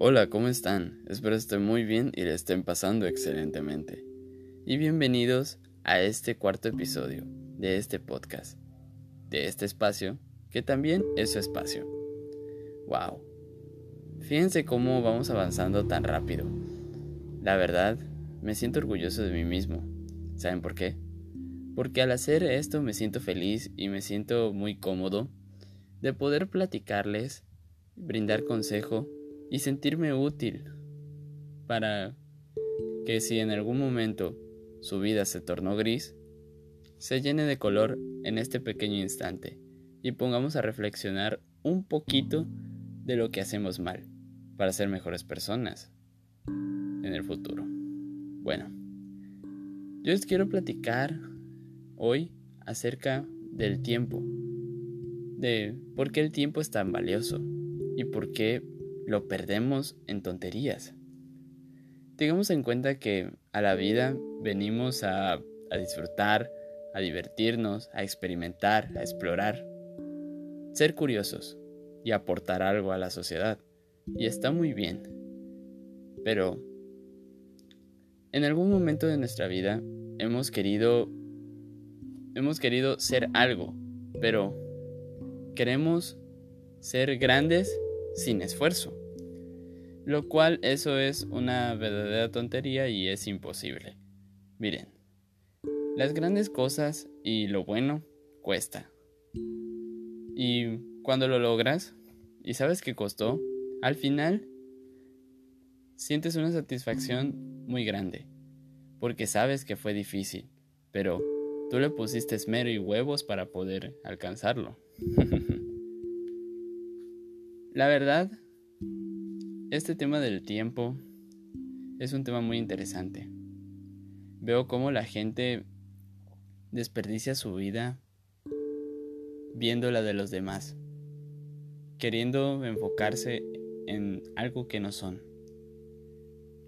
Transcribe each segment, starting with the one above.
Hola, ¿cómo están? Espero estén muy bien y le estén pasando excelentemente. Y bienvenidos a este cuarto episodio de este podcast, de este espacio, que también es su espacio. ¡Wow! Fíjense cómo vamos avanzando tan rápido. La verdad, me siento orgulloso de mí mismo. ¿Saben por qué? Porque al hacer esto me siento feliz y me siento muy cómodo de poder platicarles, brindar consejo y sentirme útil para que si en algún momento su vida se tornó gris, se llene de color en este pequeño instante y pongamos a reflexionar un poquito de lo que hacemos mal para ser mejores personas en el futuro. Bueno, yo les quiero platicar hoy acerca del tiempo, de por qué el tiempo es tan valioso y por qué lo perdemos en tonterías. Tengamos en cuenta que a la vida venimos a, disfrutar, a divertirnos, a experimentar, a explorar, ser curiosos y aportar algo a la sociedad. Y está muy bien. Pero en algún momento de nuestra vida hemos querido hemos querido ser algo, pero queremos ser grandes sin esfuerzo. Lo cual eso es una verdadera tontería y es imposible. Miren, las grandes cosas y lo bueno cuesta. Y cuando lo logras y sabes que costó, al final sientes una satisfacción muy grande, porque sabes que fue difícil, pero tú le pusiste esmero y huevos para poder alcanzarlo. La verdad, este tema del tiempo es un tema muy interesante. Veo cómo la gente desperdicia su vida viendo la de los demás, queriendo enfocarse en algo que no son.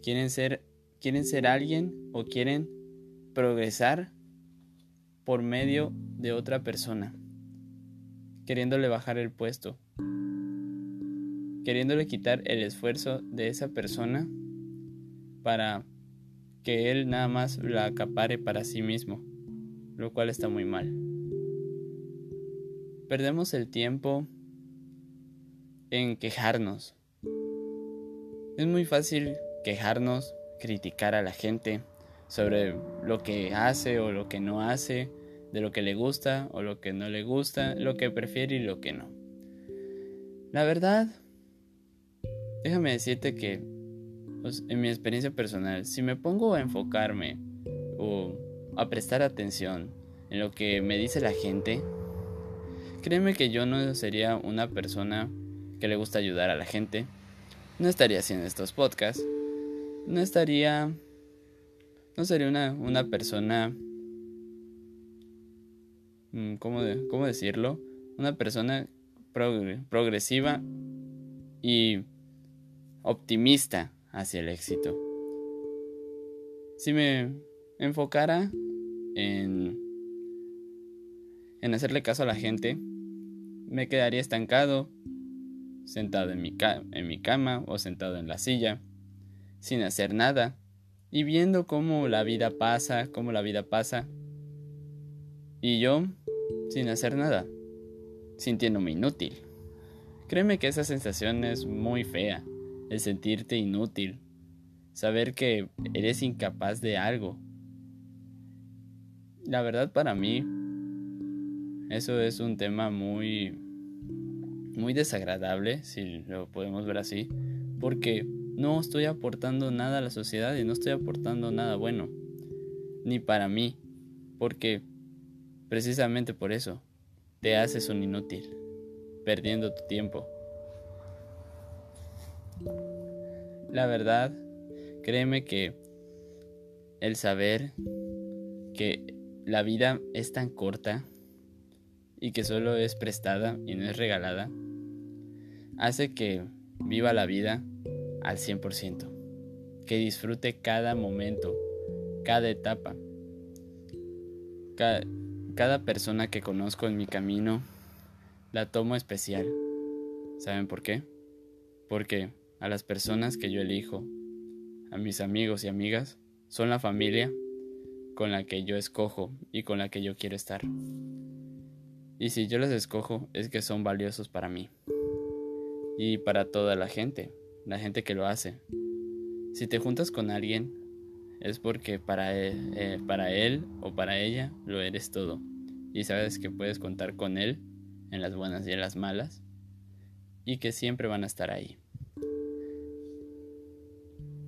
Quieren ser, quieren ser alguien o quieren progresar por medio de otra persona, queriéndole bajar el puesto, queriéndole quitar el esfuerzo de esa persona para que él nada más la acapare para sí mismo, lo cual está muy mal. Perdemos el tiempo en quejarnos. Es muy fácil quejarnos, criticar a la gente sobre lo que hace o lo que no hace, de lo que le gusta o lo que no le gusta, lo que prefiere y lo que no. La verdad, Déjame decirte que, pues, en mi experiencia personal, si me pongo a enfocarme o a prestar atención en lo que me dice la gente, créeme que yo no sería una persona que le gusta ayudar a la gente, no estaría haciendo estos podcasts, no estaría, no sería una, una persona, mm, ¿cómo, ¿cómo decirlo? Una persona progresiva y optimista hacia el éxito. Si me enfocara en, en hacerle caso a la gente, me quedaría estancado, sentado en mi, en mi cama o sentado en la silla, sin hacer nada, y viendo cómo la vida pasa, cómo la vida pasa, y yo sin hacer nada, sintiéndome inútil. Créeme que esa sensación es muy fea el sentirte inútil, saber que eres incapaz de algo. La verdad para mí, eso es un tema muy, muy desagradable, si lo podemos ver así, porque no estoy aportando nada a la sociedad y no estoy aportando nada bueno, ni para mí, porque precisamente por eso te haces un inútil, perdiendo tu tiempo. La verdad, créeme que el saber que la vida es tan corta y que solo es prestada y no es regalada, hace que viva la vida al 100%, que disfrute cada momento, cada etapa, cada, cada persona que conozco en mi camino, la tomo especial. ¿Saben por qué? Porque a las personas que yo elijo, a mis amigos y amigas, son la familia con la que yo escojo y con la que yo quiero estar. Y si yo las escojo es que son valiosos para mí y para toda la gente, la gente que lo hace. Si te juntas con alguien es porque para él, eh, para él o para ella lo eres todo y sabes que puedes contar con él en las buenas y en las malas y que siempre van a estar ahí.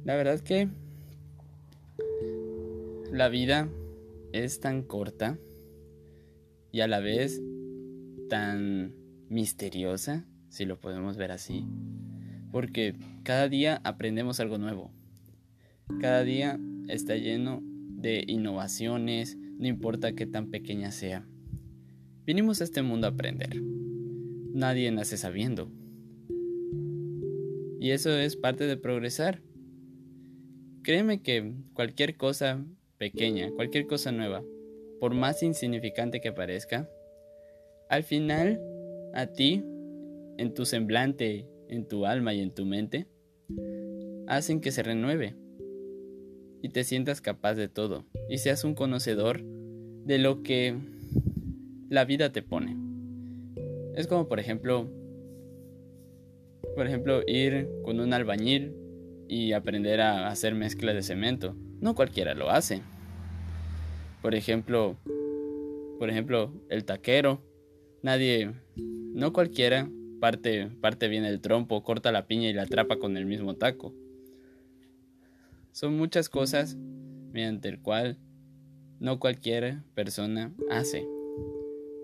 La verdad que la vida es tan corta y a la vez tan misteriosa, si lo podemos ver así, porque cada día aprendemos algo nuevo. Cada día está lleno de innovaciones, no importa qué tan pequeña sea. Vinimos a este mundo a aprender. Nadie nace sabiendo. Y eso es parte de progresar. Créeme que cualquier cosa pequeña, cualquier cosa nueva, por más insignificante que parezca, al final a ti, en tu semblante, en tu alma y en tu mente, hacen que se renueve y te sientas capaz de todo y seas un conocedor de lo que la vida te pone. Es como por ejemplo, por ejemplo, ir con un albañil y aprender a hacer mezcla de cemento. No cualquiera lo hace. Por ejemplo, por ejemplo, el taquero. Nadie, no cualquiera parte, parte bien el trompo, corta la piña y la atrapa con el mismo taco. Son muchas cosas mediante el cual no cualquier persona hace.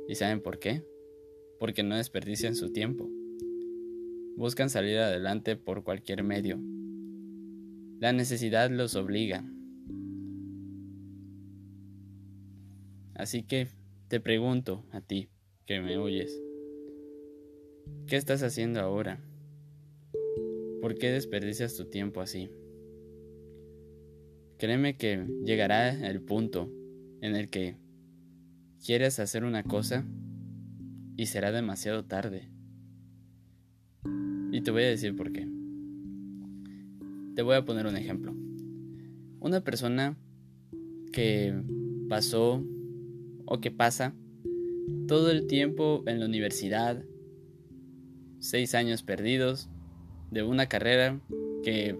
¿Y saben por qué? Porque no desperdician su tiempo. Buscan salir adelante por cualquier medio. La necesidad los obliga. Así que te pregunto a ti que me oyes, ¿qué estás haciendo ahora? ¿Por qué desperdicias tu tiempo así? Créeme que llegará el punto en el que quieres hacer una cosa y será demasiado tarde. Y te voy a decir por qué. Te voy a poner un ejemplo. Una persona que pasó o que pasa todo el tiempo en la universidad, seis años perdidos de una carrera que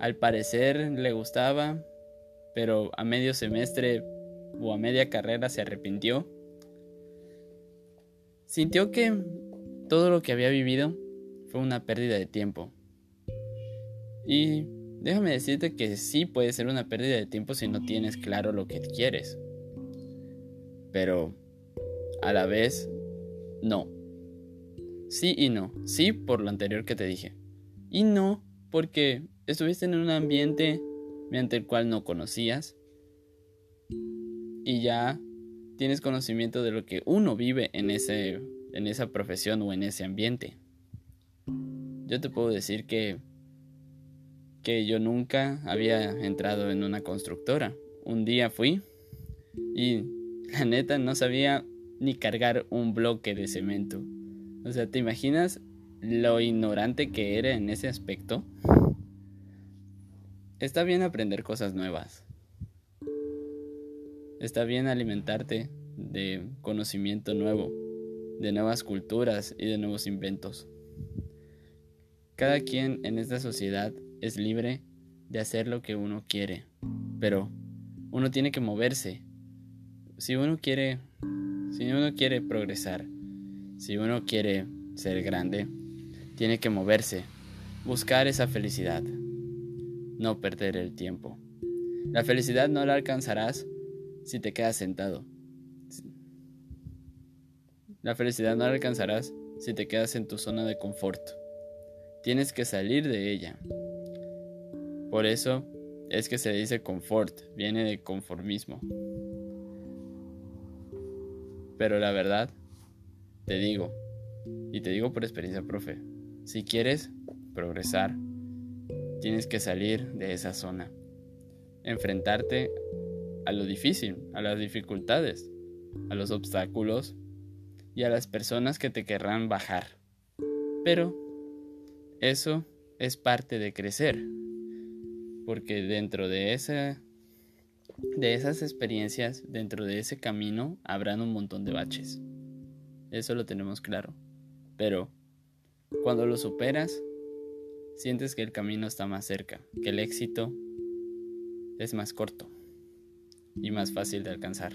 al parecer le gustaba, pero a medio semestre o a media carrera se arrepintió. Sintió que todo lo que había vivido fue una pérdida de tiempo. Y déjame decirte que sí puede ser una pérdida de tiempo si no tienes claro lo que quieres pero a la vez no. Sí y no. Sí por lo anterior que te dije. Y no porque estuviste en un ambiente mediante el cual no conocías y ya tienes conocimiento de lo que uno vive en, ese, en esa profesión o en ese ambiente. Yo te puedo decir que, que yo nunca había entrado en una constructora. Un día fui y la neta no sabía ni cargar un bloque de cemento. O sea, ¿te imaginas lo ignorante que era en ese aspecto? Está bien aprender cosas nuevas. Está bien alimentarte de conocimiento nuevo, de nuevas culturas y de nuevos inventos. Cada quien en esta sociedad es libre de hacer lo que uno quiere, pero uno tiene que moverse si uno quiere, si uno quiere progresar, si uno quiere ser grande, tiene que moverse, buscar esa felicidad, no perder el tiempo. La felicidad no la alcanzarás si te quedas sentado. La felicidad no la alcanzarás si te quedas en tu zona de confort. Tienes que salir de ella. Por eso es que se dice confort, viene de conformismo. Pero la verdad, te digo, y te digo por experiencia, profe, si quieres progresar, tienes que salir de esa zona, enfrentarte a lo difícil, a las dificultades, a los obstáculos y a las personas que te querrán bajar. Pero eso es parte de crecer, porque dentro de esa de esas experiencias, dentro de ese camino, habrán un montón de baches. Eso lo tenemos claro. Pero cuando lo superas, sientes que el camino está más cerca, que el éxito es más corto y más fácil de alcanzar.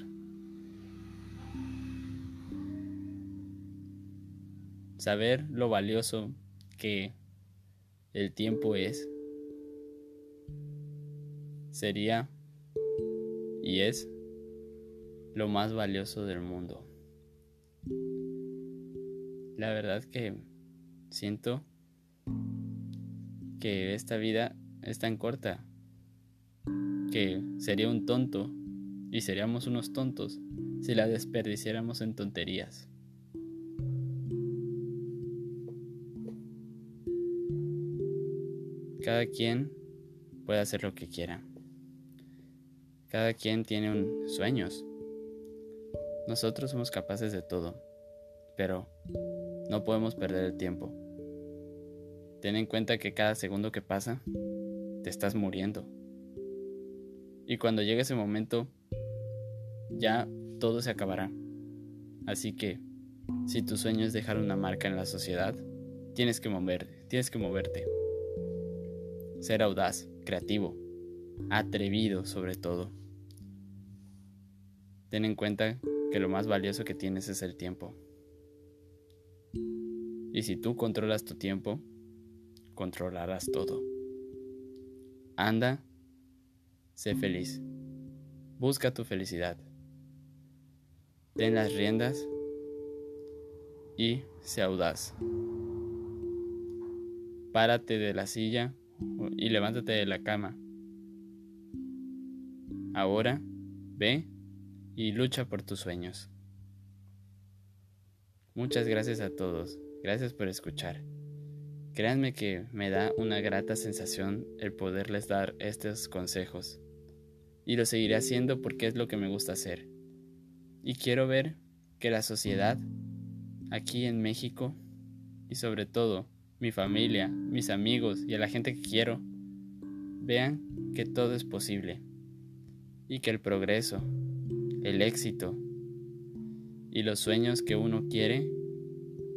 Saber lo valioso que el tiempo es sería y es lo más valioso del mundo. La verdad que siento que esta vida es tan corta que sería un tonto y seríamos unos tontos si la desperdiciáramos en tonterías. Cada quien puede hacer lo que quiera. Cada quien tiene un, sueños. Nosotros somos capaces de todo, pero no podemos perder el tiempo. Ten en cuenta que cada segundo que pasa, te estás muriendo. Y cuando llegue ese momento, ya todo se acabará. Así que, si tu sueño es dejar una marca en la sociedad, tienes que moverte, tienes que moverte. Ser audaz, creativo, atrevido sobre todo. Ten en cuenta que lo más valioso que tienes es el tiempo. Y si tú controlas tu tiempo, controlarás todo. Anda, sé feliz. Busca tu felicidad. Ten las riendas y sé audaz. Párate de la silla y levántate de la cama. Ahora, ve y lucha por tus sueños. Muchas gracias a todos, gracias por escuchar. Créanme que me da una grata sensación el poderles dar estos consejos. Y lo seguiré haciendo porque es lo que me gusta hacer. Y quiero ver que la sociedad, aquí en México, y sobre todo mi familia, mis amigos y a la gente que quiero, vean que todo es posible y que el progreso, el éxito y los sueños que uno quiere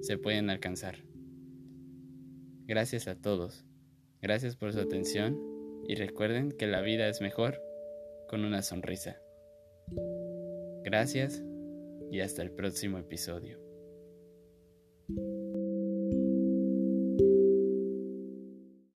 se pueden alcanzar. Gracias a todos. Gracias por su atención y recuerden que la vida es mejor con una sonrisa. Gracias y hasta el próximo episodio.